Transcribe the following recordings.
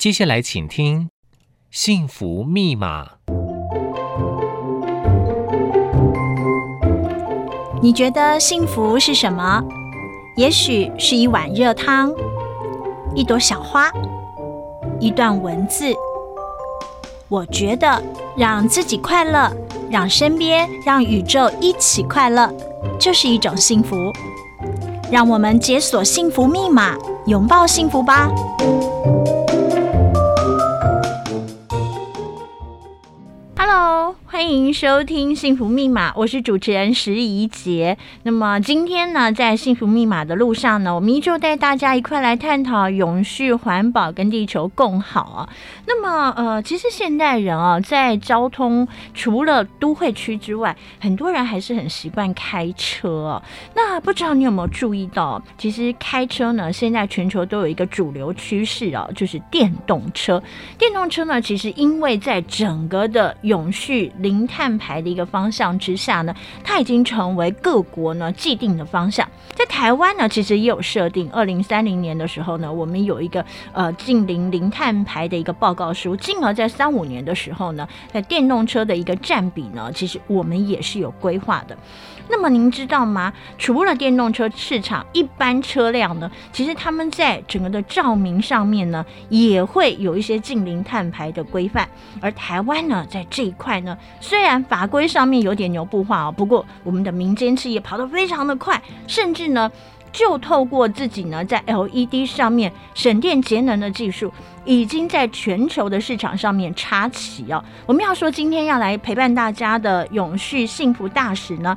接下来，请听《幸福密码》。你觉得幸福是什么？也许是一碗热汤，一朵小花，一段文字。我觉得让自己快乐，让身边、让宇宙一起快乐，就是一种幸福。让我们解锁幸福密码，拥抱幸福吧。欢迎收听《幸福密码》，我是主持人石怡杰。那么今天呢，在《幸福密码》的路上呢，我们依旧带大家一块来探讨永续环保跟地球共好啊。那么呃，其实现代人啊，在交通除了都会区之外，很多人还是很习惯开车。那不知道你有没有注意到，其实开车呢，现在全球都有一个主流趋势啊，就是电动车。电动车呢，其实因为在整个的永续零碳排的一个方向之下呢，它已经成为各国呢既定的方向。在台湾呢，其实也有设定，二零三零年的时候呢，我们有一个呃近零零碳排的一个报告书。进而在三五年的时候呢，在电动车的一个占比呢，其实我们也是有规划的。那么您知道吗？除了电动车市场，一般车辆呢，其实他们在整个的照明上面呢，也会有一些近零碳排的规范。而台湾呢，在这一块呢，虽然法规上面有点牛步化哦，不过我们的民间企业跑得非常的快，甚至呢，就透过自己呢，在 LED 上面省电节能的技术，已经在全球的市场上面插旗哦。我们要说今天要来陪伴大家的永续幸福大使呢。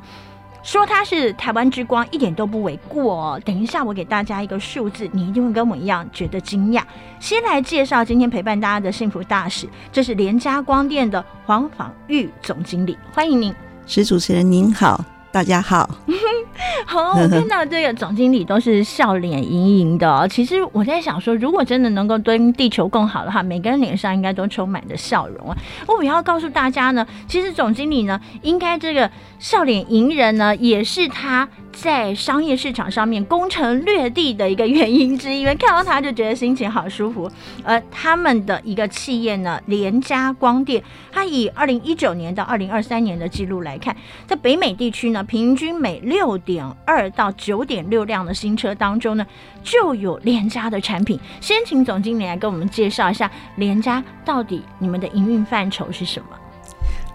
说他是台湾之光，一点都不为过哦。等一下，我给大家一个数字，你一定会跟我一样觉得惊讶。先来介绍今天陪伴大家的幸福大使，这是联家光电的黄访玉总经理，欢迎您。石主持人您好。大家好，好，我看到这个总经理都是笑脸盈盈的。其实我在想说，如果真的能够跟地球更好的话，每个人脸上应该都充满着笑容啊。我也要告诉大家呢，其实总经理呢，应该这个笑脸迎人呢，也是他。在商业市场上面攻城略地的一个原因之一，因为看到他就觉得心情好舒服。而他们的一个企业呢，联家光电，它以二零一九年到二零二三年的记录来看，在北美地区呢，平均每六点二到九点六辆的新车当中呢，就有联嘉的产品。先请总经理来跟我们介绍一下联嘉到底你们的营运范畴是什么？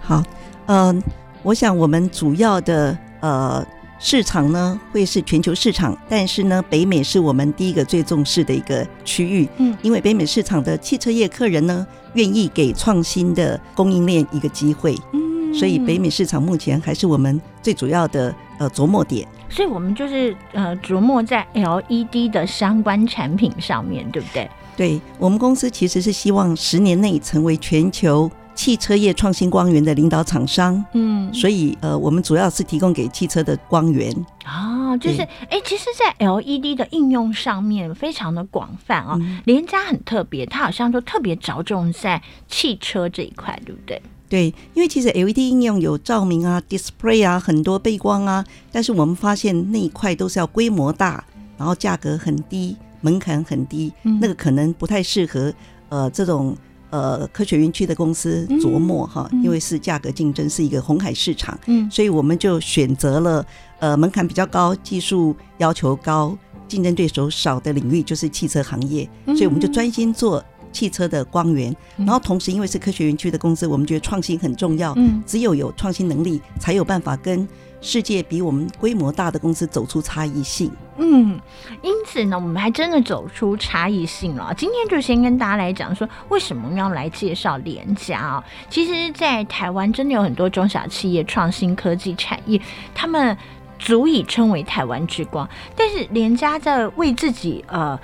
好，嗯、我想我们主要的呃。市场呢会是全球市场，但是呢，北美是我们第一个最重视的一个区域。嗯，因为北美市场的汽车业客人呢，愿意给创新的供应链一个机会。嗯，所以北美市场目前还是我们最主要的呃琢磨点。所以我们就是呃琢磨在 LED 的相关产品上面，对不对？对，我们公司其实是希望十年内成为全球。汽车业创新光源的领导厂商，嗯，所以呃，我们主要是提供给汽车的光源啊，就是哎、欸，其实，在 LED 的应用上面非常的广泛啊。联家很特别，它好像都特别着重在汽车这一块，对不对？对，因为其实 LED 应用有照明啊、display 啊、很多背光啊，但是我们发现那一块都是要规模大，然后价格很低，门槛很低，嗯、那个可能不太适合呃这种。呃，科学园区的公司琢磨哈，因为是价格竞争，是一个红海市场，嗯，所以我们就选择了呃门槛比较高、技术要求高、竞争对手少的领域，就是汽车行业，所以我们就专心做汽车的光源。嗯、然后同时，因为是科学园区的公司，我们觉得创新很重要，嗯，只有有创新能力，才有办法跟世界比我们规模大的公司走出差异性。嗯，因此呢，我们还真的走出差异性了。今天就先跟大家来讲说，为什么要来介绍联嘉啊？其实，在台湾真的有很多中小企业、创新科技产业，他们足以称为台湾之光。但是，联嘉在为自己呃。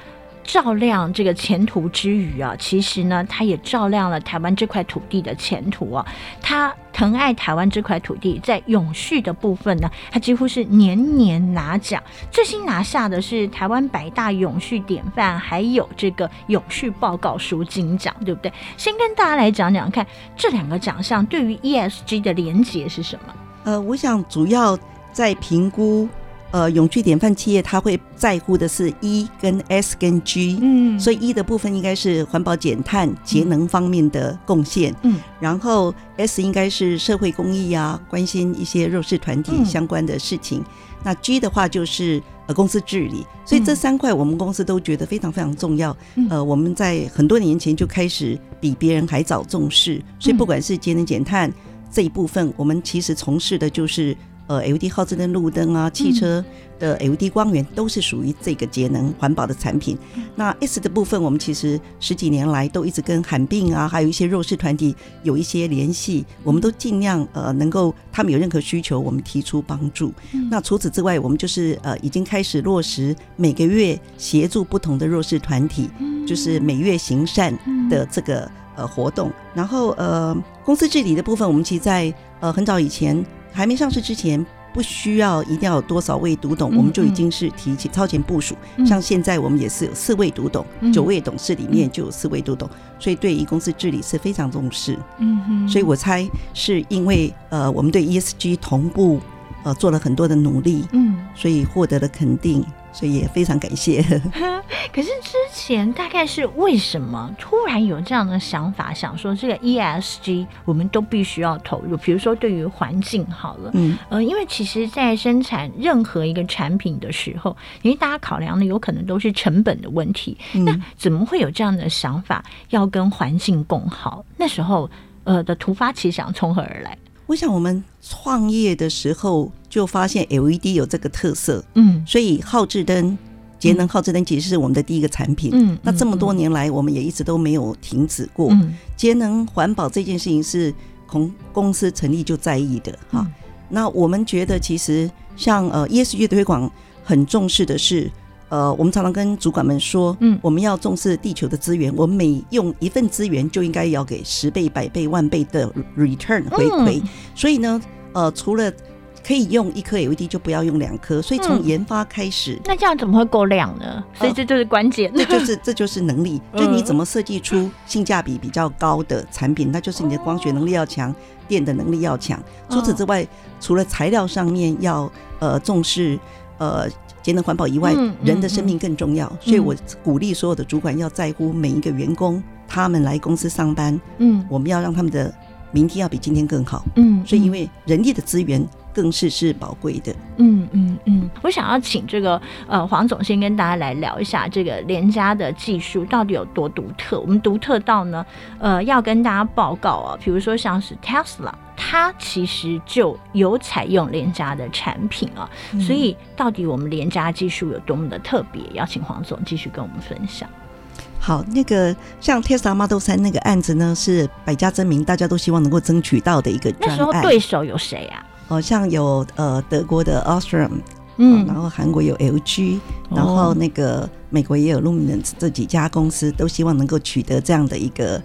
照亮这个前途之余啊，其实呢，它也照亮了台湾这块土地的前途啊。它疼爱台湾这块土地，在永续的部分呢，它几乎是年年拿奖。最新拿下的是台湾百大永续典范，还有这个永续报告书金奖，对不对？先跟大家来讲讲看，这两个奖项对于 ESG 的连结是什么？呃，我想主要在评估。呃，永续典范企业它会在乎的是 E 跟 S 跟 G，嗯，所以 E 的部分应该是环保减碳节能方面的贡献，嗯，然后 S 应该是社会公益啊，关心一些弱势团体相关的事情，嗯、那 G 的话就是呃公司治理，所以这三块我们公司都觉得非常非常重要，嗯、呃，我们在很多年前就开始比别人还早重视，所以不管是节能减碳这一部分，我们其实从事的就是。呃，LED 号志灯、路灯啊，汽车的 LED 光源都是属于这个节能环保的产品。那 S 的部分，我们其实十几年来都一直跟罕病啊，还有一些弱势团体有一些联系，我们都尽量呃能够他们有任何需求，我们提出帮助。那除此之外，我们就是呃已经开始落实每个月协助不同的弱势团体，就是每月行善的这个呃活动。然后呃公司治理的部分，我们其实在呃很早以前。还没上市之前，不需要一定要有多少位读懂，我们就已经是提前超前部署。嗯、像现在我们也是有四位读懂，嗯、九位董事里面就有四位读懂，所以对于公司治理是非常重视。嗯哼，所以我猜是因为呃，我们对 ESG 同步呃做了很多的努力，嗯，所以获得了肯定。所以也非常感谢。可是之前大概是为什么突然有这样的想法，想说这个 ESG 我们都必须要投入？比如说对于环境好了，嗯呃，因为其实，在生产任何一个产品的时候，因为大家考量的有可能都是成本的问题，嗯、那怎么会有这样的想法，要跟环境共好？那时候呃的突发奇想从何而来？我想我们创业的时候就发现 LED 有这个特色，嗯，所以耗智灯、节能耗智灯其实是我们的第一个产品，嗯，那这么多年来我们也一直都没有停止过，嗯，节能环保这件事情是从公司成立就在意的，哈，嗯，那我们觉得其实像呃 ESG 的推广很重视的是。呃，我们常常跟主管们说，嗯，我们要重视地球的资源，我们每用一份资源就应该要给十倍、百倍、万倍的 return 回馈。嗯、所以呢，呃，除了可以用一颗 LED，就不要用两颗。所以从研发开始，嗯、那这样怎么会够亮呢？所以这就是关键，这就是这就是能力，就你怎么设计出性价比比较高的产品，那就是你的光学能力要强，电的能力要强。除此之外，除了材料上面要呃重视呃。节能环保以外，人的生命更重要，所以我鼓励所有的主管要在乎每一个员工，他们来公司上班，嗯，我们要让他们的明天要比今天更好，嗯，所以因为人力的资源更是是宝贵的，嗯嗯嗯，我想要请这个呃黄总先跟大家来聊一下这个联家的技术到底有多独特，我们独特到呢，呃，要跟大家报告啊，比如说像是 Tesla。它其实就有采用联家的产品啊，嗯、所以到底我们联家技术有多么的特别？邀请黄总继续跟我们分享。好，那个像 Tesla Model 三那个案子呢，是百家争鸣，大家都希望能够争取到的一个。那时候对手有谁啊？哦，像有呃德国的 Osram，嗯，然后韩国有 LG，然后那个美国也有 Luminance 这几家公司都希望能够取得这样的一个。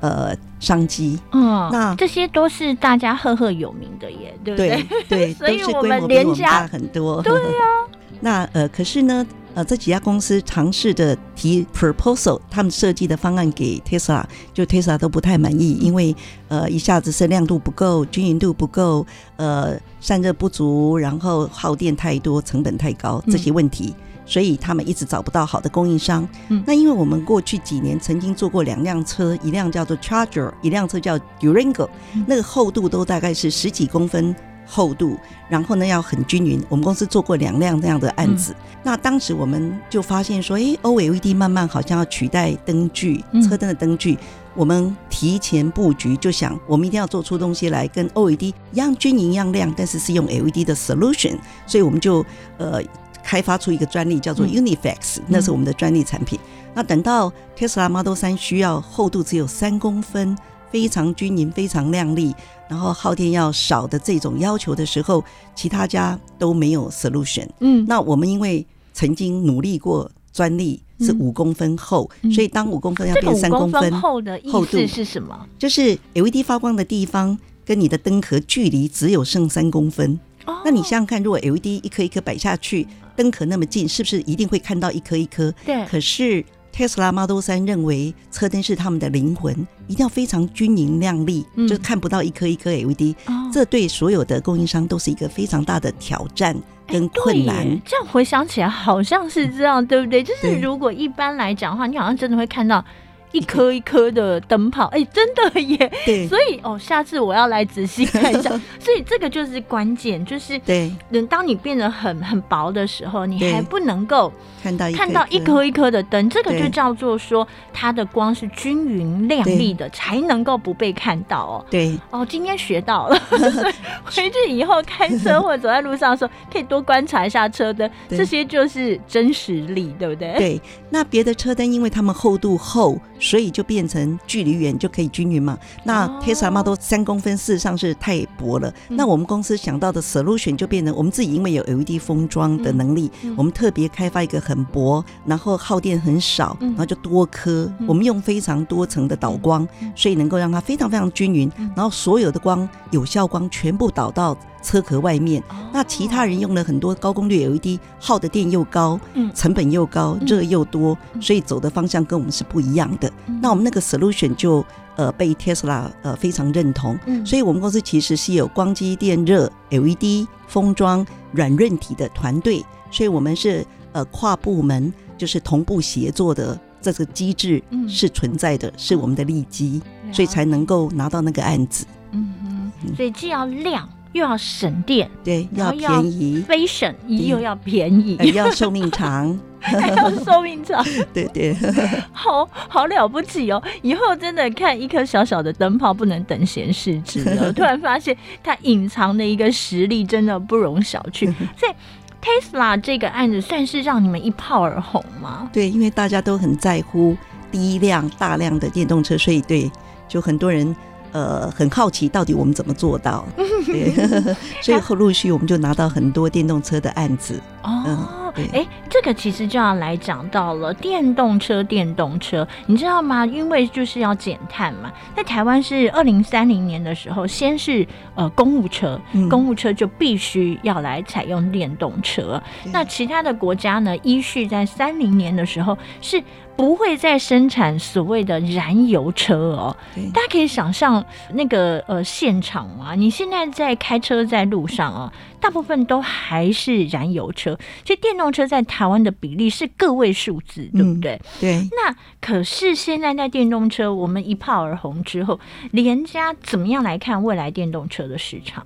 呃，商机，嗯，那这些都是大家赫赫有名的耶，对不对？对，所以我们连家很多，对呀、啊。那呃，可是呢，呃，这几家公司尝试着提 proposal，他们设计的方案给 Tesla，就 Tesla 都不太满意，因为呃，一下子是亮度不够，均匀度不够，呃，散热不足，然后耗电太多，成本太高，这些问题。嗯所以他们一直找不到好的供应商。嗯，那因为我们过去几年曾经做过两辆车，一辆叫做 Charger，一辆车叫 Durango，那个厚度都大概是十几公分厚度，然后呢要很均匀。我们公司做过两辆这样的案子。嗯、那当时我们就发现说，诶，OLED 慢慢好像要取代灯具，车灯的灯具。嗯、我们提前布局，就想我们一定要做出东西来跟 OLED 一样均匀一样亮，但是是用 LED 的 solution。所以我们就呃。开发出一个专利叫做 Uniflex，那是我们的专利产品。那等到 Tesla Model 3需要厚度只有三公分，非常均匀、非常亮丽，然后耗电要少的这种要求的时候，其他家都没有 solution。嗯，那我们因为曾经努力过，专利是五公分厚，所以当五公分要变三公分厚的厚度是什么？就是 LED 发光的地方跟你的灯壳距离只有剩三公分。那你想想看，如果 LED 一颗一颗摆下去，灯壳那么近，是不是一定会看到一颗一颗？对。可是 Tesla Model 三认为车灯是他们的灵魂，一定要非常均匀亮丽，就是看不到一颗一颗 LED。这对所有的供应商都是一个非常大的挑战跟困难。欸、这样回想起来好像是这样，对不对？就是如果一般来讲的话，你好像真的会看到。一颗一颗的灯泡，哎、欸，真的耶！对，所以哦，下次我要来仔细看一下。所以这个就是关键，就是对，等当你变得很很薄的时候，你还不能够看到看到一颗一颗的灯，这个就叫做说它的光是均匀亮丽的，才能够不被看到哦。对，哦，今天学到了，回去以后开车或者走在路上的时候，可以多观察一下车灯，这些就是真实力，对不对？对，那别的车灯因为它们厚度厚。所以就变成距离远就可以均匀嘛。那 Tesla Model 三公分事实上是太薄了。那我们公司想到的 solution 就变成我们自己因为有 LED 封装的能力，我们特别开发一个很薄，然后耗电很少，然后就多颗。我们用非常多层的导光，所以能够让它非常非常均匀。然后所有的光有效光全部导到车壳外面。那其他人用了很多高功率 LED，耗的电又高，成本又高，热又多，所以走的方向跟我们是不一样的。那我们那个 solution 就呃被 Tesla 呃非常认同，所以我们公司其实是有光机电热 LED 封装软润体的团队，所以我们是呃跨部门就是同步协作的这个机制是存在的，是我们的利基，所以才能够拿到那个案子。嗯嗯，所以既要亮又要省电，对，要便宜，非省又要便宜，要寿命长。还要寿命长，对 对，好好了不起哦！以后真的看一颗小小的灯泡，不能等闲视之了。突然发现它隐藏的一个实力，真的不容小觑。所以 Tesla 这个案子算是让你们一炮而红吗？对，因为大家都很在乎低量大量的电动车，所以对，就很多人呃很好奇到底我们怎么做到。对，所以后陆续我们就拿到很多电动车的案子。哦。嗯哎、欸，这个其实就要来讲到了电动车。电动车，你知道吗？因为就是要减碳嘛。在台湾是二零三零年的时候，先是呃公务车，公务车就必须要来采用电动车。嗯、那其他的国家呢，依序在三零年的时候是。不会再生产所谓的燃油车哦，大家可以想象那个呃现场嘛，你现在在开车在路上啊，大部分都还是燃油车，所以电动车在台湾的比例是个位数字，对不对？对。那可是现在在电动车我们一炮而红之后，连家怎么样来看未来电动车的市场？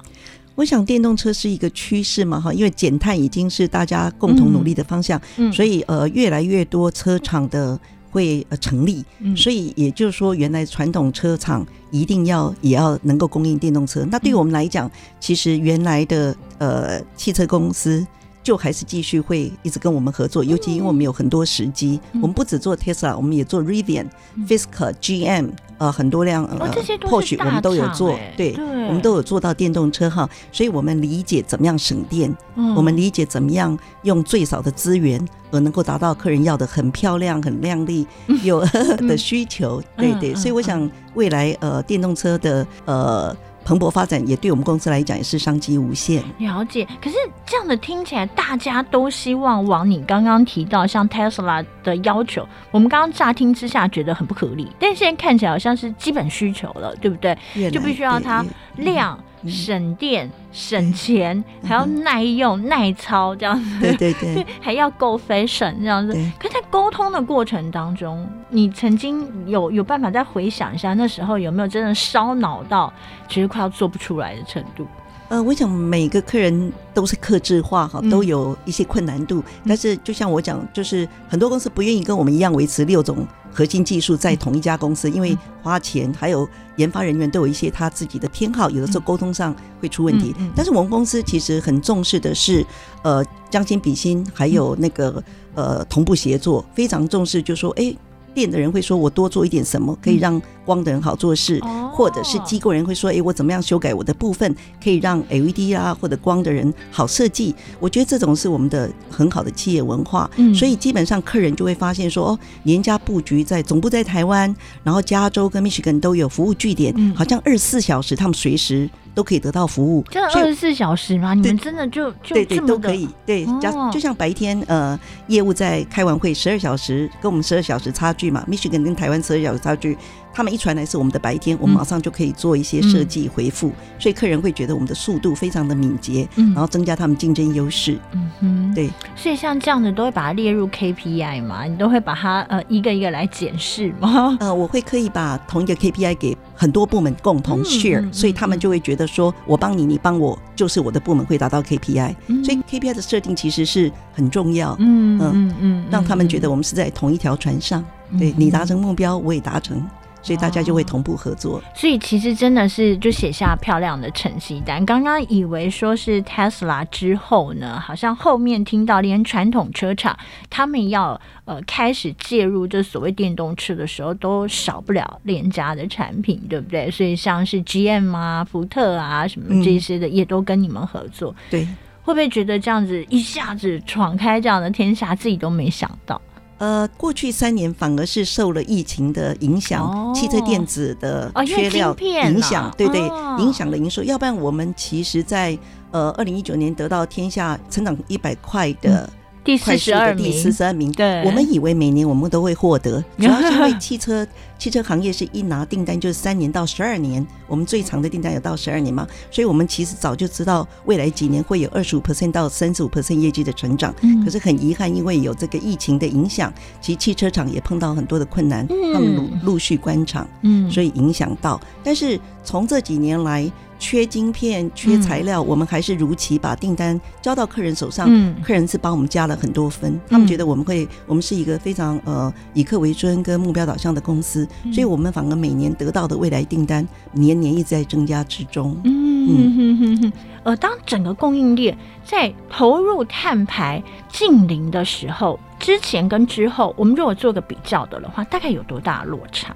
我想电动车是一个趋势嘛，哈，因为减碳已经是大家共同努力的方向，嗯，所以呃，越来越多车厂的会呃成立，所以也就是说，原来传统车厂一定要也要能够供应电动车。那对于我们来讲，其实原来的呃汽车公司。就还是继续会一直跟我们合作，尤其因为我们有很多时机，我们不只做 Tesla，我们也做 Rivian、Fisker、GM，呃，很多辆呃，或许我们都有做，对，我们都有做到电动车哈，所以我们理解怎么样省电，我们理解怎么样用最少的资源而能够达到客人要的很漂亮、很亮丽有 的需求，对对，所以我想未来呃电动车的呃。蓬勃发展也对我们公司来讲也是商机无限。了解，可是这样的听起来，大家都希望往你刚刚提到像 Tesla 的要求，我们刚刚乍听之下觉得很不合理，但现在看起来好像是基本需求了，对不对？就必须要它亮。省电、省钱，还要耐用、耐操，这样子。对对对，还要够 fashion 这样子。可在沟通的过程当中，你曾经有有办法再回想一下，那时候有没有真的烧脑到，其实快要做不出来的程度？呃，我想每个客人都是克制化哈，都有一些困难度。但是就像我讲，就是很多公司不愿意跟我们一样维持六种。核心技术在同一家公司，因为花钱还有研发人员都有一些他自己的偏好，有的时候沟通上会出问题。但是我们公司其实很重视的是，呃，将心比心，还有那个呃同步协作，非常重视，就是说，哎。店的人会说：“我多做一点什么，可以让光的人好做事，嗯、或者是机构人会说：‘哎，我怎么样修改我的部分，可以让 LED 啊或者光的人好设计？’我觉得这种是我们的很好的企业文化。嗯、所以基本上客人就会发现说：‘哦，人家布局在总部在台湾，然后加州跟 Michigan 都有服务据点，好像二十四小时他们随时。’都可以得到服务。就二十四小时吗？你们真的就就对对都可以。对，加、哦、就像白天呃业务在开完会十二小时，跟我们十二小时差距嘛，Michigan 跟台湾十二小时差距。他们一传来是我们的白天，我们马上就可以做一些设计回复，嗯、所以客人会觉得我们的速度非常的敏捷，嗯、然后增加他们竞争优势。嗯哼，对。所以像这样子都会把它列入 KPI 嘛？你都会把它呃一个一个来检视吗？呃，我会刻意把同一个 KPI 给很多部门共同 share，、嗯、所以他们就会觉得说我帮你，你帮我，就是我的部门会达到 KPI、嗯。所以 KPI 的设定其实是很重要。嗯嗯嗯，让他们觉得我们是在同一条船上，嗯、对你达成目标，我也达成。所以大家就会同步合作。哦，所以其实真的是就写下漂亮的成绩单。刚刚以为说是 Tesla 之后呢，好像后面听到连传统车厂他们要呃开始介入这所谓电动车的时候，都少不了链家的产品，对不对？所以像是 GM 啊、福特啊什么这些的，也都跟你们合作。嗯、对，会不会觉得这样子一下子闯开这样的天下，自己都没想到？呃，过去三年反而是受了疫情的影响，哦、汽车电子的缺料影响，哦、对对，哦、影响了营收。要不然我们其实在呃二零一九年得到天下成长一百块的。嗯第四十二名，第四十二名。对，我们以为每年我们都会获得，主要是因为汽车汽车行业是一拿订单就是三年到十二年，我们最长的订单有到十二年嘛，所以我们其实早就知道未来几年会有二十五 percent 到三十五 percent 业绩的成长。嗯，可是很遗憾，因为有这个疫情的影响，其实汽车厂也碰到很多的困难，他们陆陆续关厂，嗯，所以影响到。但是从这几年来。缺晶片、缺材料，嗯、我们还是如期把订单交到客人手上。嗯、客人是帮我们加了很多分，嗯、他们觉得我们会，我们是一个非常呃以客为尊跟目标导向的公司，嗯、所以我们反而每年得到的未来订单年年一直在增加之中。嗯嗯哼哼哼。呃，当整个供应链在投入碳排近零的时候，之前跟之后，我们如果做个比较的的话，大概有多大的落差？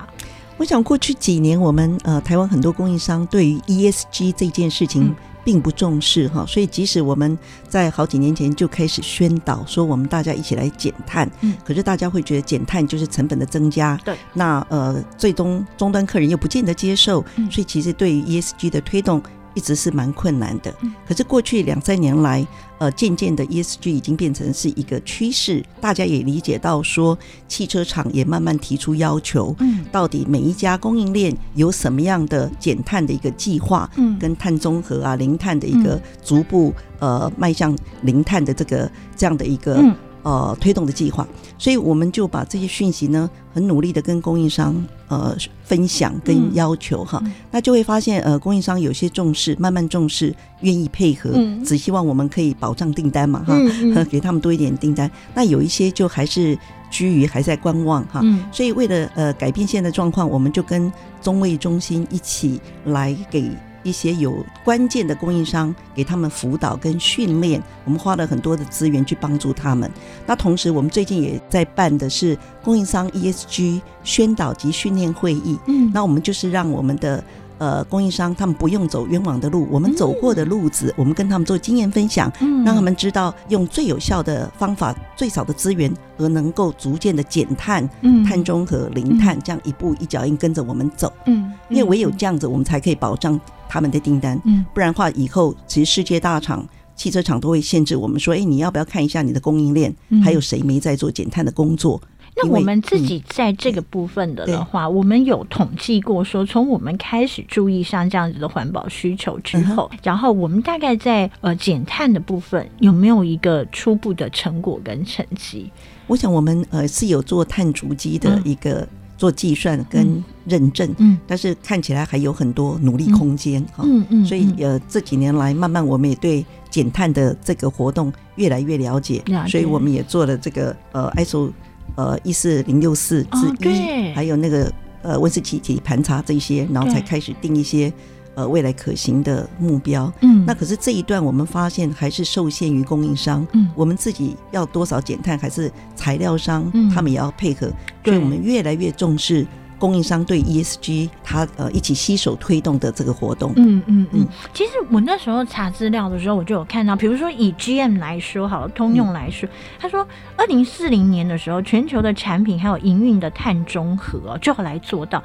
我想过去几年，我们呃台湾很多供应商对于 ESG 这件事情并不重视哈，所以即使我们在好几年前就开始宣导说我们大家一起来减碳，嗯，可是大家会觉得减碳就是成本的增加，对，那呃最终终端客人又不见得接受，所以其实对于 ESG 的推动。一直是蛮困难的，可是过去两三年来，呃，渐渐的 ESG 已经变成是一个趋势，大家也理解到说，汽车厂也慢慢提出要求，嗯，到底每一家供应链有什么样的减碳的一个计划，嗯，跟碳中和啊、零碳的一个逐步呃迈向零碳的这个这样的一个。呃，推动的计划，所以我们就把这些讯息呢，很努力的跟供应商呃分享跟要求哈，嗯、那就会发现呃，供应商有些重视，慢慢重视，愿意配合，嗯、只希望我们可以保障订单嘛哈，给他们多一点订单。那有一些就还是居于还在观望哈，嗯、所以为了呃改变现在的状况，我们就跟中卫中心一起来给。一些有关键的供应商，给他们辅导跟训练，我们花了很多的资源去帮助他们。那同时，我们最近也在办的是供应商 ESG 宣导及训练会议。嗯，那我们就是让我们的。呃，供应商他们不用走冤枉的路，我们走过的路子，嗯、我们跟他们做经验分享，嗯、让他们知道用最有效的方法、最少的资源，而能够逐渐的减碳、嗯、碳中和、零碳，这样一步一脚印跟着我们走。嗯，因为唯有这样子，我们才可以保障他们的订单。嗯，不然的话，以后其实世界大厂、汽车厂都会限制我们说：“哎，你要不要看一下你的供应链，还有谁没在做减碳的工作？”那我们自己在这个部分的的话，嗯、我们有统计过说，从我们开始注意像这样子的环保需求之后，嗯、然后我们大概在呃减碳的部分有没有一个初步的成果跟成绩？我想我们呃是有做碳足迹的一个做计算跟认证，嗯，嗯但是看起来还有很多努力空间哈，嗯嗯，所以呃这几年来慢慢我们也对减碳的这个活动越来越了解，了解所以我们也做了这个呃 ISO。呃，一四零六四之一，哦、还有那个呃温室气体盘查这些，然后才开始定一些呃未来可行的目标。嗯，那可是这一段我们发现还是受限于供应商。嗯，我们自己要多少减碳，还是材料商、嗯、他们也要配合。所以我们越来越重视供应商对 ESG 他呃一起携手推动的这个活动。嗯嗯嗯。其实我那时候查资料的时候，我就有看到，比如说以 GM 来说，好了，通用来说，他说二零四零年的时候，全球的产品还有营运的碳中和就要来做到。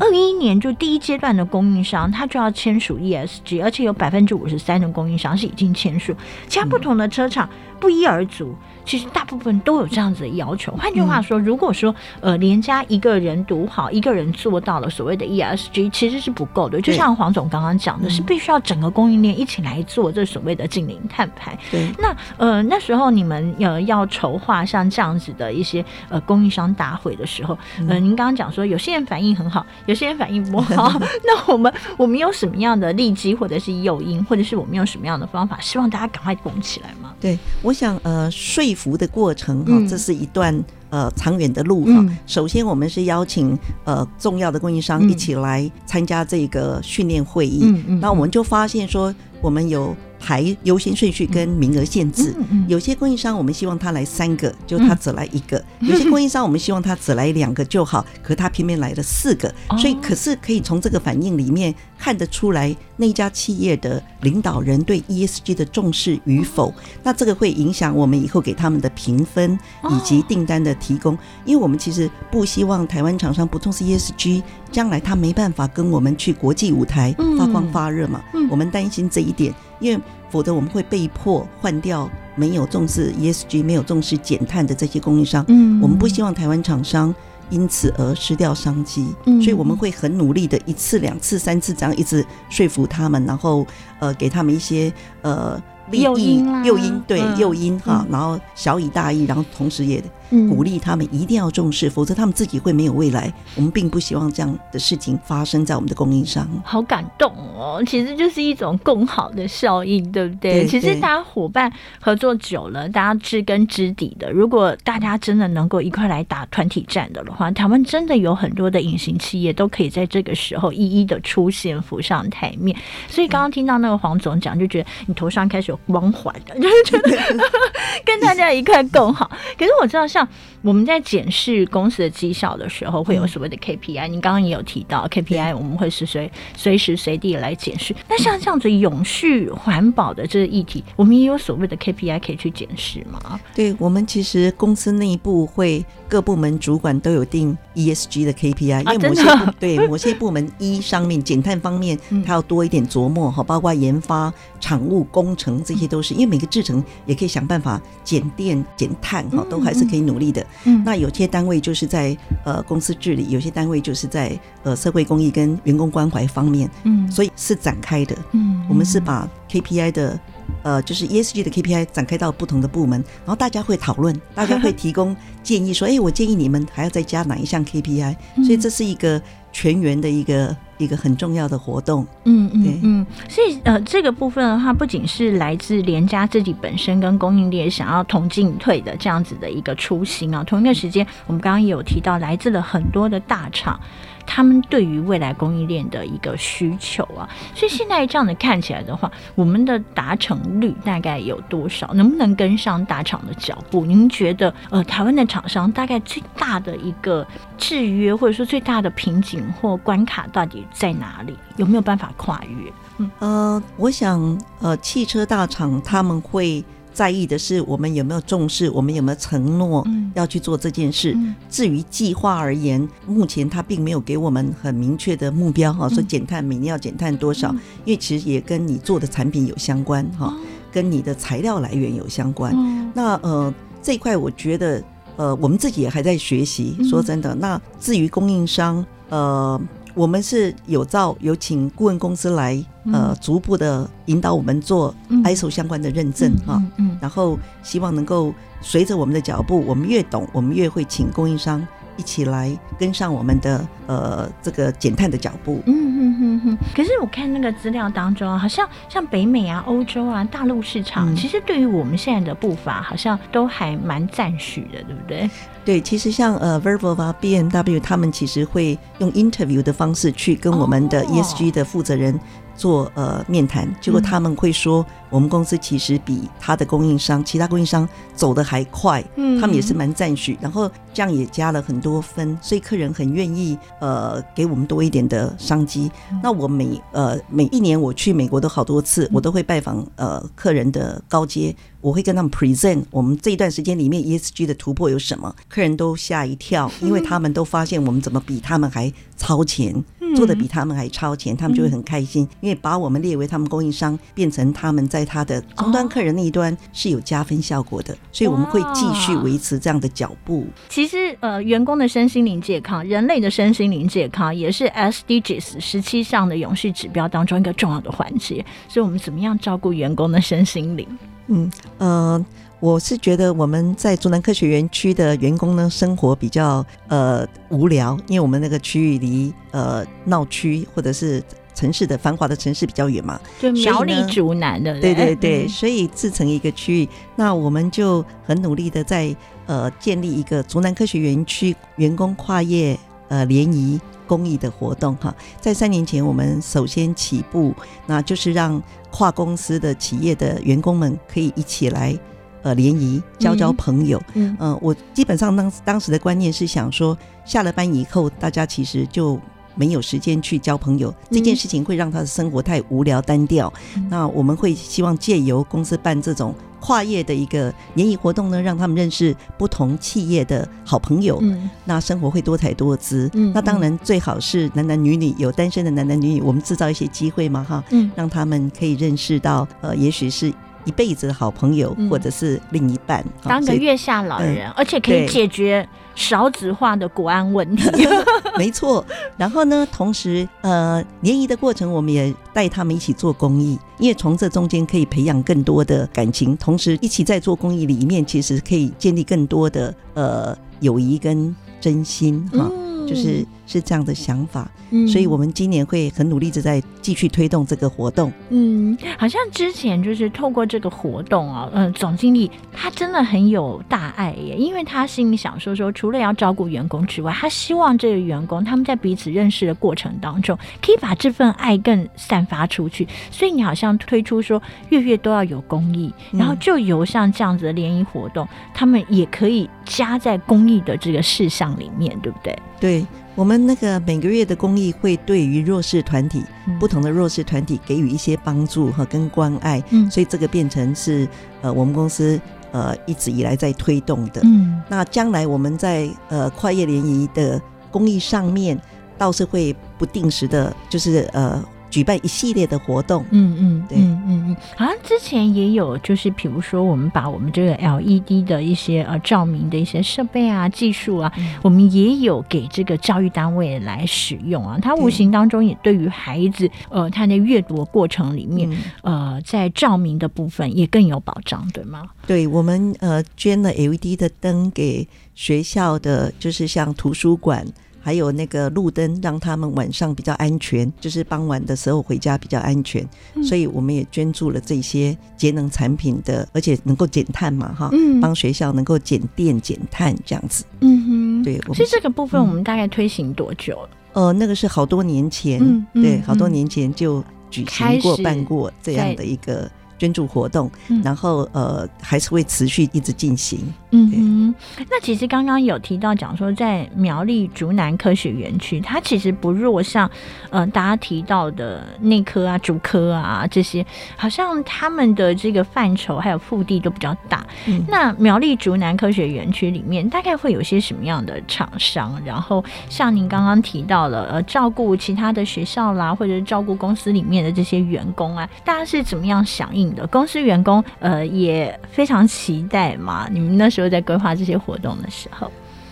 二一年就第一阶段的供应商，他就要签署 ESG，而且有百分之五十三的供应商是已经签署，其他不同的车厂不一而足。其实大部分都有这样子的要求。换句话说，如果说呃，连家一个人读好，一个人做到了所谓的 ESG，其实是不够的。就像黄总刚刚讲的，是必须要整个供应链一起来做这所谓的净零碳排。对。那呃，那时候你们呃要筹划像这样子的一些呃供应商大会的时候，呃，您刚刚讲说有些人反应很好，有些人反应不好。那我们我们有什么样的利基或者是诱因，或者是我们用什么样的方法，希望大家赶快拱起来吗？对，我想呃。说服的过程哈，这是一段呃长远的路哈。首先，我们是邀请呃重要的供应商一起来参加这个训练会议。那我们就发现说，我们有。排优先顺序跟名额限制，有些供应商我们希望他来三个，就他只来一个；有些供应商我们希望他只来两个就好，可他偏偏来了四个。所以，可是可以从这个反应里面看得出来，那家企业的领导人对 ESG 的重视与否。那这个会影响我们以后给他们的评分以及订单的提供，因为我们其实不希望台湾厂商不重视 ESG，将来他没办法跟我们去国际舞台发光发热嘛。我们担心这一点。因为否则我们会被迫换掉没有重视 ESG、没有重视减碳的这些供应商。嗯，我们不希望台湾厂商因此而失掉商机。嗯，所以我们会很努力的一次、两次、三次这样一直说服他们，然后呃给他们一些呃利益、诱因对诱因哈，然后小以大义，然后同时也。鼓励他们一定要重视，否则他们自己会没有未来。我们并不希望这样的事情发生在我们的供应商。好感动哦，其实就是一种共好的效应，对不对？对，其实大家伙伴合作久了，大家知根知底的。如果大家真的能够一块来打团体战的话，台湾真的有很多的隐形企业都可以在这个时候一一的出现浮上台面。所以刚刚听到那个黄总讲，就觉得你头上开始有光环的，就是觉得跟大家一块共好。可是我知道像。我们在检视公司的绩效的时候，会有所谓的 KPI。您刚刚也有提到 KPI，我们会是随随时随地来检视。那像这样子永续环保的这个议题，我们也有所谓的 KPI 可以去检视吗？对，我们其实公司内部会各部门主管都有定 ESG 的 KPI，因为某些部对某些部门一上面减碳方面，它要多一点琢磨哈，包括研发、产物、工程这些都是，因为每个制程也可以想办法减电、减碳哈，都还是可以努力的。嗯，那有些单位就是在呃公司治理，有些单位就是在呃社会公益跟员工关怀方面，嗯，所以是展开的。嗯，我们是把 KPI 的呃就是 ESG 的 KPI 展开到不同的部门，然后大家会讨论，大家会提供建议说，哎，我建议你们还要再加哪一项 KPI，所以这是一个全员的一个。一个很重要的活动，嗯嗯嗯，所以呃，这个部分的话，不仅是来自联家自己本身跟供应链想要同进退的这样子的一个初心啊，同一个时间，我们刚刚也有提到，来自了很多的大厂。他们对于未来供应链的一个需求啊，所以现在这样的看起来的话，我们的达成率大概有多少？能不能跟上大厂的脚步？您觉得，呃，台湾的厂商大概最大的一个制约，或者说最大的瓶颈或关卡到底在哪里？有没有办法跨越？嗯，呃，我想，呃，汽车大厂他们会。在意的是我们有没有重视，我们有没有承诺要去做这件事。至于计划而言，目前他并没有给我们很明确的目标哈，说减碳每年要减碳多少，因为其实也跟你做的产品有相关哈，跟你的材料来源有相关。那呃这一块我觉得呃我们自己也还在学习。说真的，那至于供应商呃。我们是有照有请顾问公司来，呃，逐步的引导我们做 ISO 相关的认证哈，嗯然后希望能够随着我们的脚步，我们越懂，我们越会请供应商一起来跟上我们的呃这个减碳的脚步。嗯嗯嗯嗯。可是我看那个资料当中，好像像北美啊、欧洲啊、大陆市场，其实对于我们现在的步伐，好像都还蛮赞许的，对不对？对，其实像呃 Vervo 啊、BMW，他们其实会用 interview 的方式去跟我们的 ESG 的负责人做呃面谈，结果他们会说。我们公司其实比他的供应商、其他供应商走得还快，嗯，他们也是蛮赞许，然后这样也加了很多分，所以客人很愿意呃给我们多一点的商机。那我每呃每一年我去美国都好多次，我都会拜访呃客人的高阶，我会跟他们 present 我们这一段时间里面 ESG 的突破有什么，客人都吓一跳，因为他们都发现我们怎么比他们还超前，做的比他们还超前，他们就会很开心，因为把我们列为他们供应商，变成他们在。在他的终端客人那一端是有加分效果的，所以我们会继续维持这样的脚步。其实，呃，员工的身心灵健康，人类的身心灵健康，也是 SDGs 十七项的永续指标当中一个重要的环节。所以，我们怎么样照顾员工的身心灵？嗯，呃，我是觉得我们在竹南科学园区的员工呢，生活比较呃无聊，因为我们那个区域离呃闹区或者是。城市的繁华的城市比较远嘛，就苗栗竹南的，对对对，所以自成一个区域，那我们就很努力的在呃建立一个竹南科学园区员工跨业呃联谊公益的活动哈。在三年前，我们首先起步，那就是让跨公司的企业的员工们可以一起来呃联谊交交朋友。嗯，呃，我基本上当当时的观念是想说，下了班以后，大家其实就。没有时间去交朋友，这件事情会让他的生活太无聊单调。嗯、那我们会希望借由公司办这种跨业的一个联谊活动呢，让他们认识不同企业的好朋友。嗯、那生活会多彩多姿。嗯、那当然最好是男男女女有单身的男男女女，我们制造一些机会嘛，哈，嗯、让他们可以认识到呃，也许是。一辈子的好朋友，或者是另一半，嗯、当个月下老人，嗯、而且可以解决少子化的国安问题。没错。然后呢，同时呃，联谊的过程，我们也带他们一起做公益，因为从这中间可以培养更多的感情，同时一起在做公益里面，其实可以建立更多的呃友谊跟真心哈。嗯就是是这样的想法，嗯，所以我们今年会很努力的在继续推动这个活动。嗯，好像之前就是透过这个活动啊，嗯，总经理他真的很有大爱耶，因为他心里想说说，除了要照顾员工之外，他希望这个员工他们在彼此认识的过程当中，可以把这份爱更散发出去。所以你好像推出说月月都要有公益，然后就由像这样子的联谊活动，他们也可以加在公益的这个事项里面，对不对？对，我们那个每个月的公益会对于弱势团体，嗯、不同的弱势团体给予一些帮助和跟关爱，嗯，所以这个变成是呃我们公司呃一直以来在推动的，嗯，那将来我们在呃跨业联谊的公益上面，倒是会不定时的，就是呃。举办一系列的活动，嗯嗯，对，嗯嗯嗯，好像之前也有，就是比如说我们把我们这个 LED 的一些呃照明的一些设备啊、技术啊，嗯、我们也有给这个教育单位来使用啊，它无形当中也对于孩子呃他的阅读过程里面，嗯、呃在照明的部分也更有保障，对吗？对，我们呃捐了 LED 的灯给学校的，就是像图书馆。还有那个路灯，让他们晚上比较安全，就是傍晚的时候回家比较安全。嗯、所以我们也捐助了这些节能产品的，而且能够减碳嘛，哈，嗯，帮学校能够减电减碳这样子。嗯哼，对。其实这个部分我们大概推行多久了？嗯、呃，那个是好多年前，对，好多年前就举行过、办过这样的一个。捐助活动，然后呃还是会持续一直进行。嗯嗯，那其实刚刚有提到讲说，在苗栗竹南科学园区，它其实不弱像呃大家提到的内科啊、竹科啊这些，好像他们的这个范畴还有腹地都比较大。嗯、那苗栗竹南科学园区里面大概会有些什么样的厂商？然后像您刚刚提到了呃照顾其他的学校啦，或者是照顾公司里面的这些员工啊，大家是怎么样响应？的公司员工呃也非常期待嘛。你们那时候在规划这些活动的时候，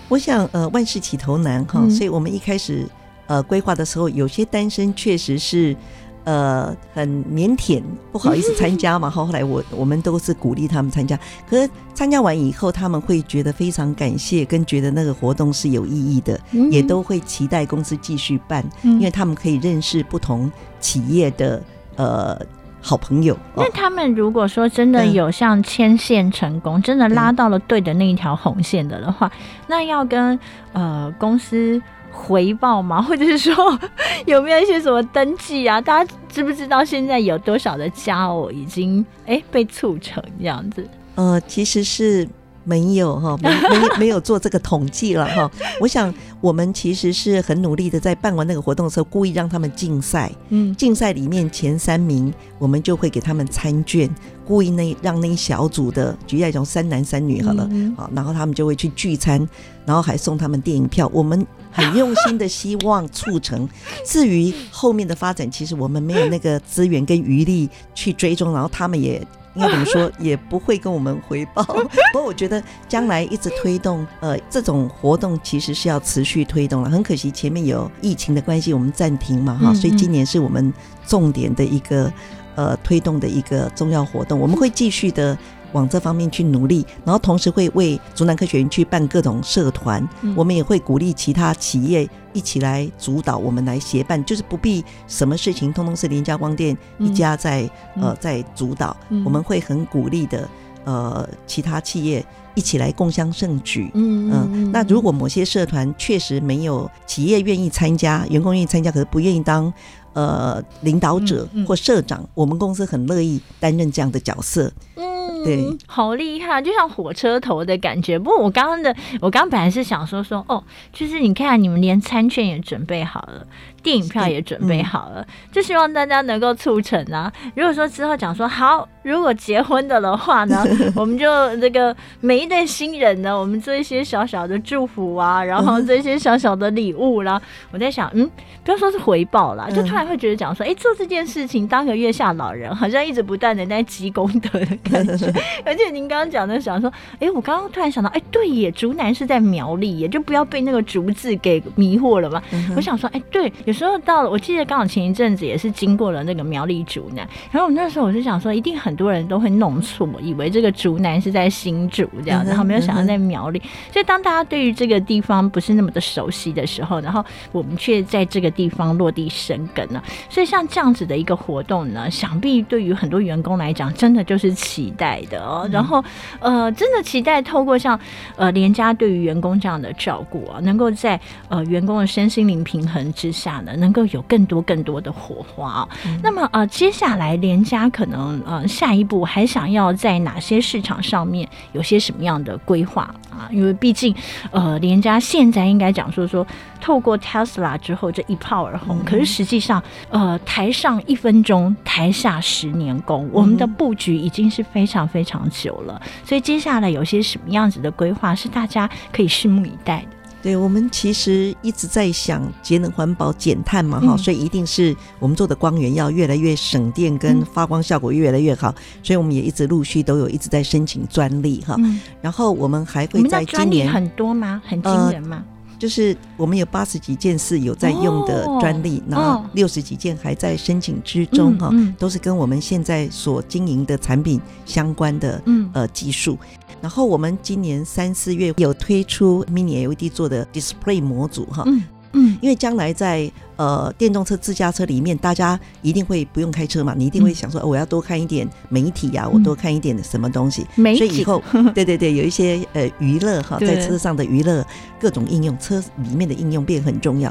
我想呃万事起头难哈，嗯、所以我们一开始呃规划的时候，有些单身确实是呃很腼腆，不好意思参加嘛。后后来我我们都是鼓励他们参加，可是参加完以后，他们会觉得非常感谢，跟觉得那个活动是有意义的，嗯、也都会期待公司继续办，嗯、因为他们可以认识不同企业的呃。好朋友。那他们如果说真的有像牵线成功，真的拉到了对的那一条红线的的话，那要跟呃公司回报吗？或者是说有没有一些什么登记啊？大家知不知道现在有多少的家偶已经哎被促成这样子？呃，其实是。没有哈，没没没有做这个统计了哈。我想我们其实是很努力的，在办完那个活动的时候，故意让他们竞赛。嗯，竞赛里面前三名，我们就会给他们餐券，故意那让那一小组的，举例来讲三男三女好了，好，然后他们就会去聚餐，然后还送他们电影票。我们很用心的希望促成。至于后面的发展，其实我们没有那个资源跟余力去追踪，然后他们也。应该怎么说，也不会跟我们回报。不过我觉得将来一直推动，呃，这种活动其实是要持续推动了。很可惜前面有疫情的关系，我们暂停嘛，哈。所以今年是我们重点的一个呃推动的一个重要活动，我们会继续的。往这方面去努力，然后同时会为竹南科学园区办各种社团，嗯、我们也会鼓励其他企业一起来主导，我们来协办，就是不必什么事情通通是联家光电一家在、嗯、呃在主导，嗯、我们会很鼓励的呃其他企业一起来共襄盛举。嗯嗯、呃，那如果某些社团确实没有企业愿意参加，员工愿意参加，可是不愿意当呃领导者或社长，嗯嗯、我们公司很乐意担任这样的角色。嗯对、嗯，好厉害，就像火车头的感觉。不过我刚刚的，我刚刚本来是想说说，哦，就是你看，你们连餐券也准备好了。电影票也准备好了，就希望大家能够促成啊。如果说之后讲说好，如果结婚的的话呢，我们就这个每一对新人呢，我们做一些小小的祝福啊，然后做一些小小的礼物啦。我在想，嗯，不要说是回报啦，就突然会觉得讲说，哎，做这件事情当个月下老人，好像一直不断的在积功德的感觉。而且您刚刚讲的想说，哎，我刚刚突然想到，哎，对耶，竹南是在苗栗耶，就不要被那个竹字给迷惑了嘛。我想说，哎，对。有时候到了，我记得刚好前一阵子也是经过了那个苗栗竹南，然后我那时候我就想说，一定很多人都会弄错，以为这个竹南是在新竹这样，然后没有想到在苗栗。所以当大家对于这个地方不是那么的熟悉的时候，然后我们却在这个地方落地生根了。所以像这样子的一个活动呢，想必对于很多员工来讲，真的就是期待的哦。然后呃，真的期待透过像呃连家对于员工这样的照顾啊，能够在呃员工的身心灵平衡之下呢。能够有更多更多的火花。嗯、那么呃，接下来连家可能呃下一步还想要在哪些市场上面有些什么样的规划啊？因为毕竟呃联家现在应该讲说说透过 Tesla 之后这一炮而红，嗯、可是实际上呃台上一分钟，台下十年功，嗯、我们的布局已经是非常非常久了。所以接下来有些什么样子的规划是大家可以拭目以待的。对，我们其实一直在想节能环保、减碳嘛，哈、嗯，所以一定是我们做的光源要越来越省电，跟发光效果越来越好，嗯、所以我们也一直陆续都有一直在申请专利，哈、嗯。然后我们还会在今年很多吗？很惊人吗？呃、就是我们有八十几件是有在用的专利，哦、然后六十几件还在申请之中，哈、嗯，都是跟我们现在所经营的产品相关的，嗯，呃，技术。然后我们今年三四月有推出 Mini LED 做的 Display 模组哈，嗯嗯，因为将来在呃电动车自驾车里面，大家一定会不用开车嘛，你一定会想说，我要多看一点媒体呀，我多看一点什么东西，所以以后对对对，有一些呃娱乐哈，在车上的娱乐各种应用，车里面的应用变很重要，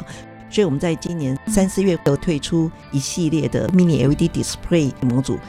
所以我们在今年三四月有推出一系列的 Mini LED Display 模组。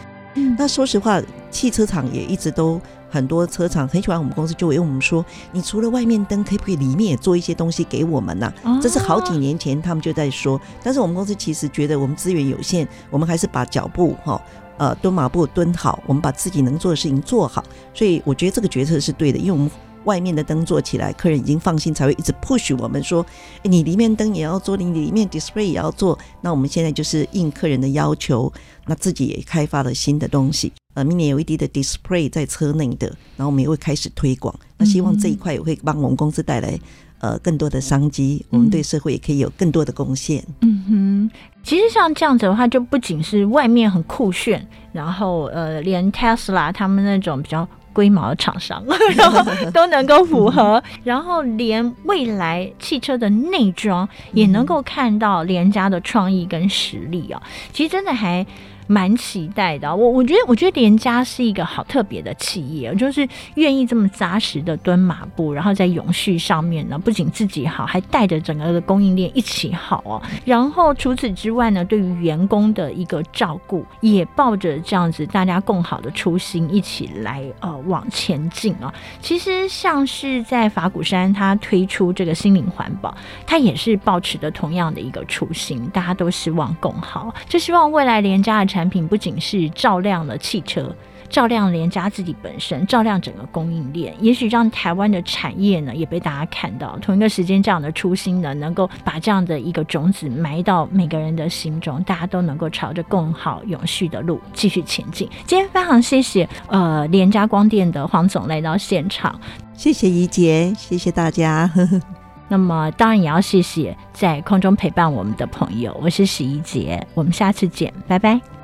那说实话，汽车厂也一直都。很多车厂很喜欢我们公司，就会问我们说：“你除了外面灯，可不可以里面也做一些东西给我们呢、啊？”这是好几年前他们就在说。但是我们公司其实觉得我们资源有限，我们还是把脚步哈呃蹲马步蹲好，我们把自己能做的事情做好。所以我觉得这个决策是对的，因为我们外面的灯做起来，客人已经放心，才会一直 push 我们说：“诶，你里面灯也要做，你里面 display 也要做。”那我们现在就是应客人的要求，那自己也开发了新的东西。呃，Mini LED 的 display 在车内的，然后我们也会开始推广。那希望这一块也会帮我们公司带来呃更多的商机，我们对社会也可以有更多的贡献。嗯哼，其实像这样子的话，就不仅是外面很酷炫，然后呃，连 Tesla 他们那种比较龟毛的厂商，然后都能够符合，然后连未来汽车的内装也能够看到廉价的创意跟实力啊，其实真的还。蛮期待的。我我觉得，我觉得连家是一个好特别的企业，就是愿意这么扎实的蹲马步，然后在永续上面呢，不仅自己好，还带着整个的供应链一起好哦。然后除此之外呢，对于员工的一个照顾，也抱着这样子大家共好的初心一起来呃往前进啊。其实像是在法鼓山，他推出这个心灵环保，他也是抱持着同样的一个初心，大家都希望共好，就希望未来连家的产品不仅是照亮了汽车。照亮联家自己本身，照亮整个供应链，也许让台湾的产业呢也被大家看到。同一个时间，这样的初心呢，能够把这样的一个种子埋到每个人的心中，大家都能够朝着更好永续的路继续前进。今天非常谢谢呃联家光电的黄总来到现场，谢谢怡杰，谢谢大家。那么当然也要谢谢在空中陪伴我们的朋友，我是史怡杰，我们下次见，拜拜。